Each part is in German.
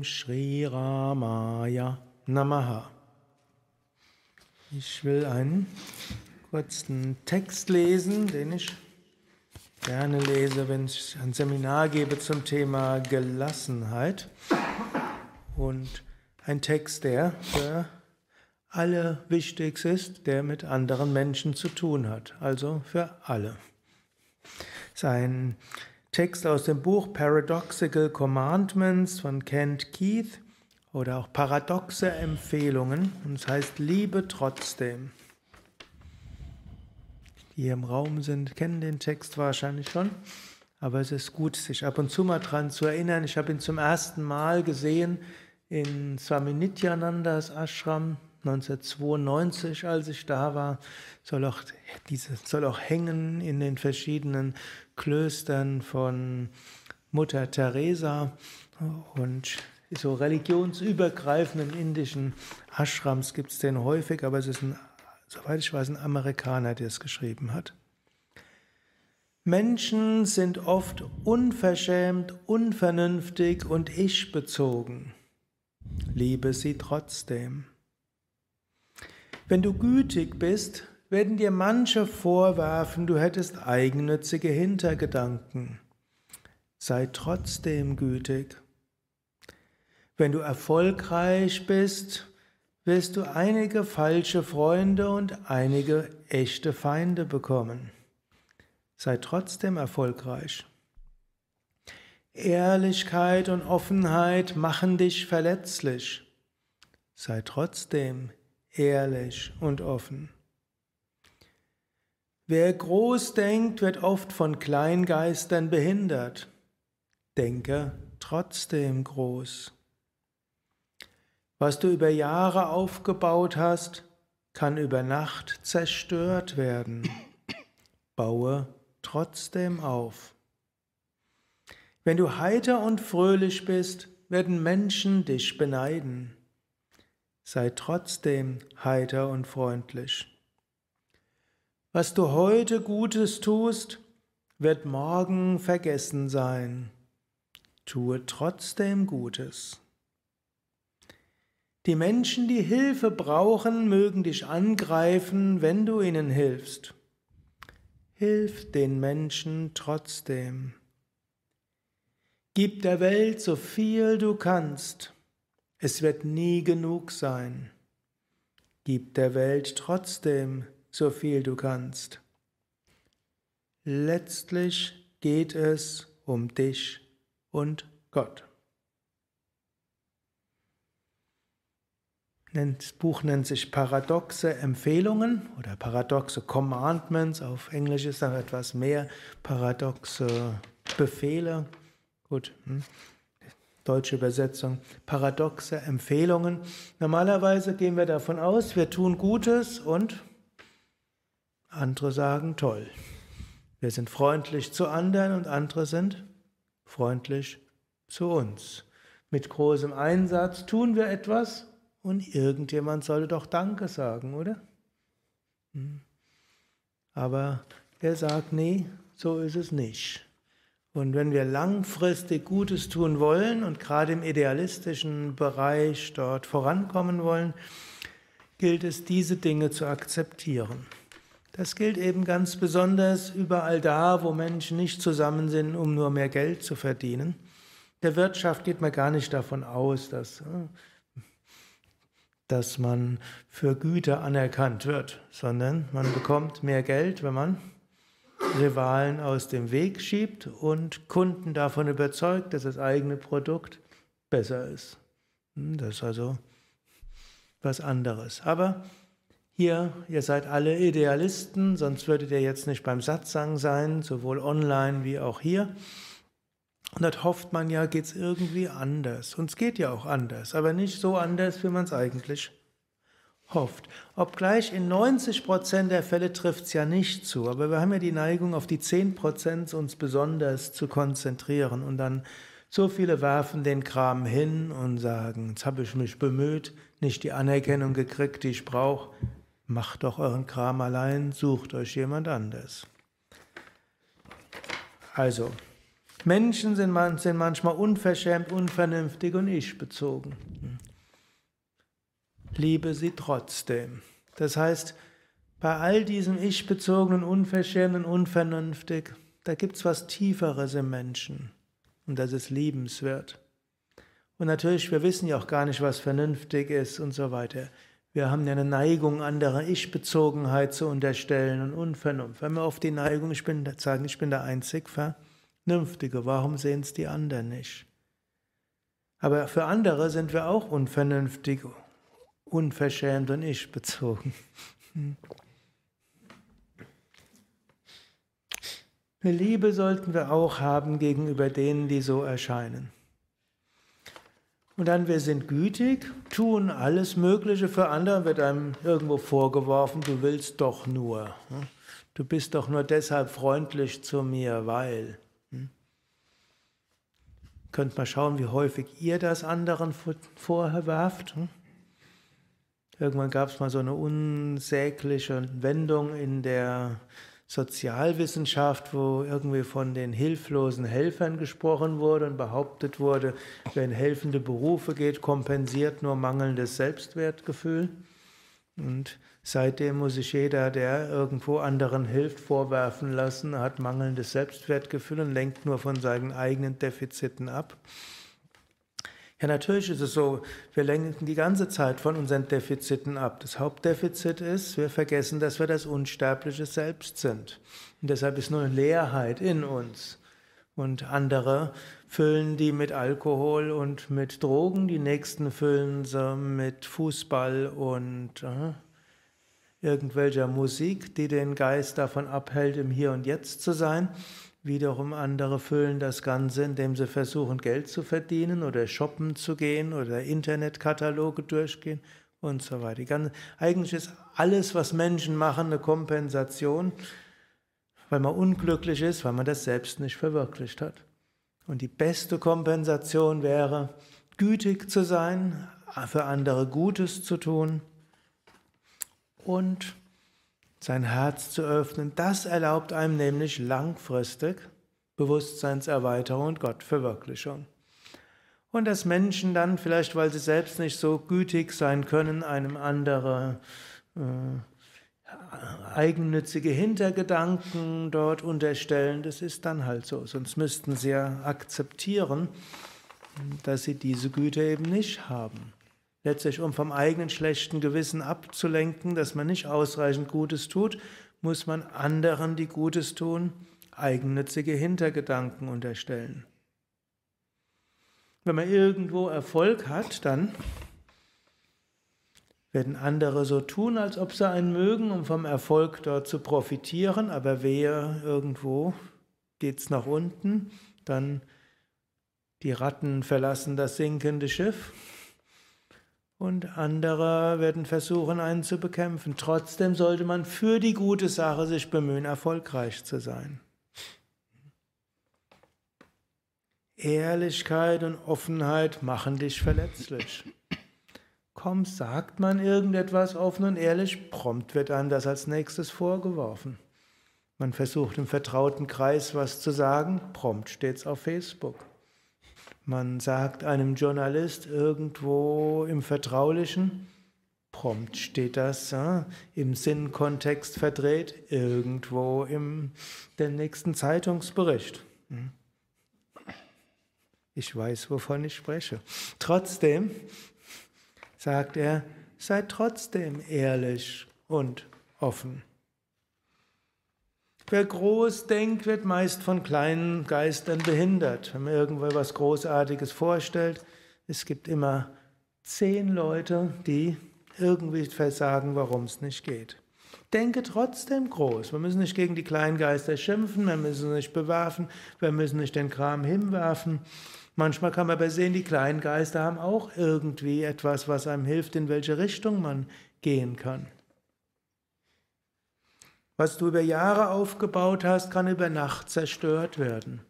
Om Shri Ramaya Namaha. Ich will einen kurzen Text lesen, den ich gerne lese, wenn ich ein Seminar gebe zum Thema Gelassenheit. Und ein Text, der für alle wichtig ist, der mit anderen Menschen zu tun hat, also für alle. Sein Text aus dem Buch Paradoxical Commandments von Kent Keith oder auch paradoxe Empfehlungen und es heißt Liebe trotzdem. Die hier im Raum sind, kennen den Text wahrscheinlich schon, aber es ist gut, sich ab und zu mal dran zu erinnern. Ich habe ihn zum ersten Mal gesehen in Swami Nityanandas Ashram 1992, als ich da war, soll auch, diese, soll auch hängen in den verschiedenen Klöstern von Mutter Teresa und so religionsübergreifenden indischen Ashrams gibt es den häufig, aber es ist ein, soweit ich weiß, ein Amerikaner, der es geschrieben hat. Menschen sind oft unverschämt, unvernünftig und ich-bezogen. Liebe sie trotzdem. Wenn du gütig bist, werden dir manche vorwerfen, du hättest eigennützige Hintergedanken. Sei trotzdem gütig. Wenn du erfolgreich bist, wirst du einige falsche Freunde und einige echte Feinde bekommen. Sei trotzdem erfolgreich. Ehrlichkeit und Offenheit machen dich verletzlich. Sei trotzdem ehrlich und offen. Wer groß denkt, wird oft von Kleingeistern behindert. Denke trotzdem groß. Was du über Jahre aufgebaut hast, kann über Nacht zerstört werden. Baue trotzdem auf. Wenn du heiter und fröhlich bist, werden Menschen dich beneiden sei trotzdem heiter und freundlich. Was du heute Gutes tust, wird morgen vergessen sein. Tue trotzdem Gutes. Die Menschen, die Hilfe brauchen, mögen dich angreifen, wenn du ihnen hilfst. Hilf den Menschen trotzdem. Gib der Welt so viel du kannst. Es wird nie genug sein. Gib der Welt trotzdem so viel du kannst. Letztlich geht es um dich und Gott. Das Buch nennt sich Paradoxe Empfehlungen oder Paradoxe Commandments. Auf Englisch ist da etwas mehr paradoxe Befehle. Gut. Hm? Deutsche Übersetzung, paradoxe Empfehlungen. Normalerweise gehen wir davon aus, wir tun Gutes und andere sagen toll. Wir sind freundlich zu anderen und andere sind freundlich zu uns. Mit großem Einsatz tun wir etwas und irgendjemand sollte doch Danke sagen, oder? Hm. Aber er sagt, nee, so ist es nicht. Und wenn wir langfristig Gutes tun wollen und gerade im idealistischen Bereich dort vorankommen wollen, gilt es, diese Dinge zu akzeptieren. Das gilt eben ganz besonders überall da, wo Menschen nicht zusammen sind, um nur mehr Geld zu verdienen. Der Wirtschaft geht man gar nicht davon aus, dass, äh, dass man für Güter anerkannt wird, sondern man bekommt mehr Geld, wenn man Rivalen aus dem Weg schiebt und Kunden davon überzeugt, dass das eigene Produkt besser ist. Hm, das ist also was anderes. Aber hier, ihr seid alle Idealisten, sonst würdet ihr jetzt nicht beim Satsang sein, sowohl online wie auch hier. Und dort hofft man ja, geht es irgendwie anders. Und es geht ja auch anders, aber nicht so anders, wie man es eigentlich hofft. Obgleich in 90 Prozent der Fälle trifft es ja nicht zu, aber wir haben ja die Neigung, auf die 10 Prozent uns besonders zu konzentrieren und dann so viele werfen den Kram hin und sagen, jetzt habe ich mich bemüht, nicht die Anerkennung gekriegt, die ich brauche. Macht doch euren Kram allein, sucht euch jemand anders. Also, Menschen sind, manchmal unverschämt, unvernünftig und ich-bezogen. Liebe sie trotzdem. Das heißt, bei all diesem ich-bezogenen, unverschämten, unvernünftig, da gibt es was Tieferes im Menschen. Und das ist liebenswert. Und natürlich, wir wissen ja auch gar nicht, was vernünftig ist und so weiter. Wir haben ja eine Neigung, andere Ich-Bezogenheit zu unterstellen und Unvernunft. Wenn wir auf die Neigung, ich bin, sagen, ich bin der einzig Vernünftige, warum sehen es die anderen nicht? Aber für andere sind wir auch unvernünftig, unverschämt und ich-bezogen. Eine Liebe sollten wir auch haben gegenüber denen, die so erscheinen. Und dann, wir sind gütig, tun alles Mögliche für andere, wird einem irgendwo vorgeworfen, du willst doch nur. Hm? Du bist doch nur deshalb freundlich zu mir, weil. Hm? Könnt mal schauen, wie häufig ihr das anderen vorwerft. Hm? Irgendwann gab es mal so eine unsägliche Wendung in der Sozialwissenschaft, wo irgendwie von den hilflosen Helfern gesprochen wurde und behauptet wurde, wer in helfende Berufe geht, kompensiert nur mangelndes Selbstwertgefühl. Und seitdem muss sich jeder, der irgendwo anderen hilft, vorwerfen lassen, hat mangelndes Selbstwertgefühl und lenkt nur von seinen eigenen Defiziten ab. Ja, natürlich ist es so, wir lenken die ganze Zeit von unseren Defiziten ab. Das Hauptdefizit ist, wir vergessen, dass wir das unsterbliche Selbst sind. Und deshalb ist nur Leerheit in uns. Und andere füllen die mit Alkohol und mit Drogen, die nächsten füllen sie mit Fußball und äh, irgendwelcher Musik, die den Geist davon abhält, im Hier und Jetzt zu sein. Wiederum andere füllen das Ganze, indem sie versuchen, Geld zu verdienen oder shoppen zu gehen oder Internetkataloge durchgehen und so weiter. Ganze, eigentlich ist alles, was Menschen machen, eine Kompensation, weil man unglücklich ist, weil man das selbst nicht verwirklicht hat. Und die beste Kompensation wäre, gütig zu sein, für andere Gutes zu tun und sein Herz zu öffnen. Das erlaubt einem nämlich langfristig Bewusstseinserweiterung und Gottverwirklichung. Und dass Menschen dann, vielleicht weil sie selbst nicht so gütig sein können, einem andere äh, eigennützige Hintergedanken dort unterstellen, das ist dann halt so. Sonst müssten sie ja akzeptieren, dass sie diese Güte eben nicht haben letztlich um vom eigenen schlechten Gewissen abzulenken, dass man nicht ausreichend Gutes tut, muss man anderen, die Gutes tun, eigennützige Hintergedanken unterstellen. Wenn man irgendwo Erfolg hat, dann werden andere so tun, als ob sie einen mögen, um vom Erfolg dort zu profitieren, aber wehe, irgendwo geht es nach unten, dann die Ratten verlassen das sinkende Schiff und andere werden versuchen, einen zu bekämpfen. Trotzdem sollte man für die gute Sache sich bemühen, erfolgreich zu sein. Ehrlichkeit und Offenheit machen dich verletzlich. Komm, sagt man irgendetwas offen und ehrlich, prompt wird einem das als nächstes vorgeworfen. Man versucht im vertrauten Kreis was zu sagen, prompt steht's auf Facebook. Man sagt einem Journalist irgendwo im Vertraulichen, prompt steht das ja, im Sinnkontext verdreht, irgendwo im dem nächsten Zeitungsbericht. Hm. Ich weiß, wovon ich spreche. Trotzdem sagt er, seid trotzdem ehrlich und offen. Wer groß denkt, wird meist von kleinen Geistern behindert. Wenn man irgendwo was Großartiges vorstellt, es gibt immer zehn Leute, die irgendwie versagen, warum es nicht geht. Denke trotzdem groß. Wir müssen nicht gegen die kleinen Geister schimpfen, wir müssen nicht bewerfen, wir müssen nicht den Kram hinwerfen. Manchmal kann man aber sehen, die kleinen Geister haben auch irgendwie etwas, was einem hilft, in welche Richtung man gehen kann. Was du über Jahre aufgebaut hast, kann über Nacht zerstört werden.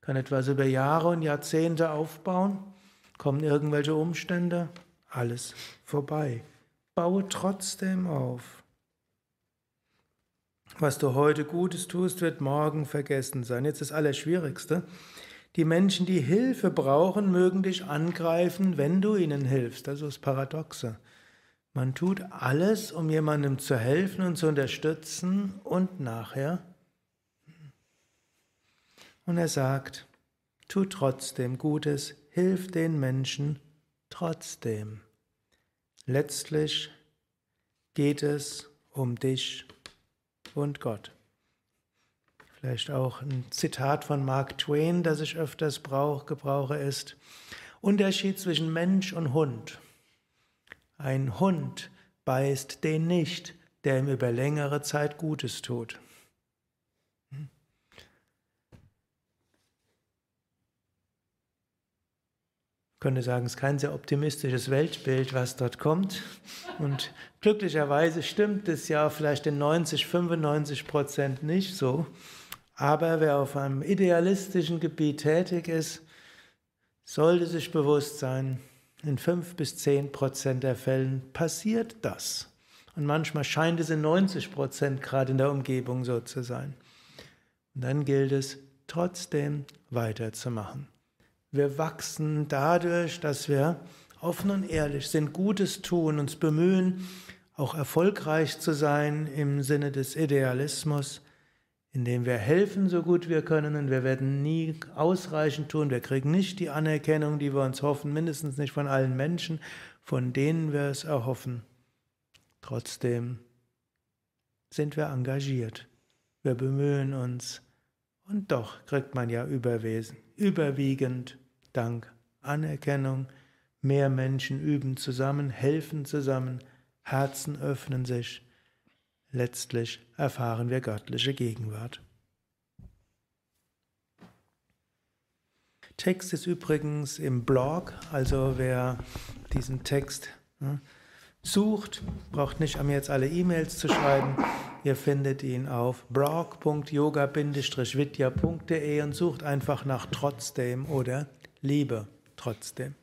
Kann etwas über Jahre und Jahrzehnte aufbauen, kommen irgendwelche Umstände, alles vorbei. Baue trotzdem auf. Was du heute Gutes tust, wird morgen vergessen sein. Jetzt das Allerschwierigste. Die Menschen, die Hilfe brauchen, mögen dich angreifen, wenn du ihnen hilfst. Das ist das Paradoxe. Man tut alles, um jemandem zu helfen und zu unterstützen und nachher. Und er sagt, tu trotzdem Gutes, hilf den Menschen trotzdem. Letztlich geht es um dich und Gott. Vielleicht auch ein Zitat von Mark Twain, das ich öfters brauch, gebrauche, ist Unterschied zwischen Mensch und Hund. Ein Hund beißt den nicht, der ihm über längere Zeit Gutes tut. Ich könnte sagen, es ist kein sehr optimistisches Weltbild, was dort kommt. Und glücklicherweise stimmt es ja vielleicht in 90, 95 Prozent nicht so. Aber wer auf einem idealistischen Gebiet tätig ist, sollte sich bewusst sein, in fünf bis zehn Prozent der Fällen passiert das. Und manchmal scheint es in 90 Prozent gerade in der Umgebung so zu sein. Und dann gilt es trotzdem weiterzumachen. Wir wachsen dadurch, dass wir offen und ehrlich sind, Gutes tun, uns bemühen, auch erfolgreich zu sein im Sinne des Idealismus indem wir helfen, so gut wir können, und wir werden nie ausreichend tun. Wir kriegen nicht die Anerkennung, die wir uns hoffen, mindestens nicht von allen Menschen, von denen wir es erhoffen. Trotzdem sind wir engagiert. Wir bemühen uns. Und doch kriegt man ja überwesen, überwiegend Dank, Anerkennung. Mehr Menschen üben zusammen, helfen zusammen, Herzen öffnen sich. Letztlich erfahren wir göttliche Gegenwart. Text ist übrigens im Blog, also wer diesen Text ne, sucht, braucht nicht an mir jetzt alle E-Mails zu schreiben. Ihr findet ihn auf blog.yoga-vidya.de und sucht einfach nach trotzdem oder Liebe trotzdem.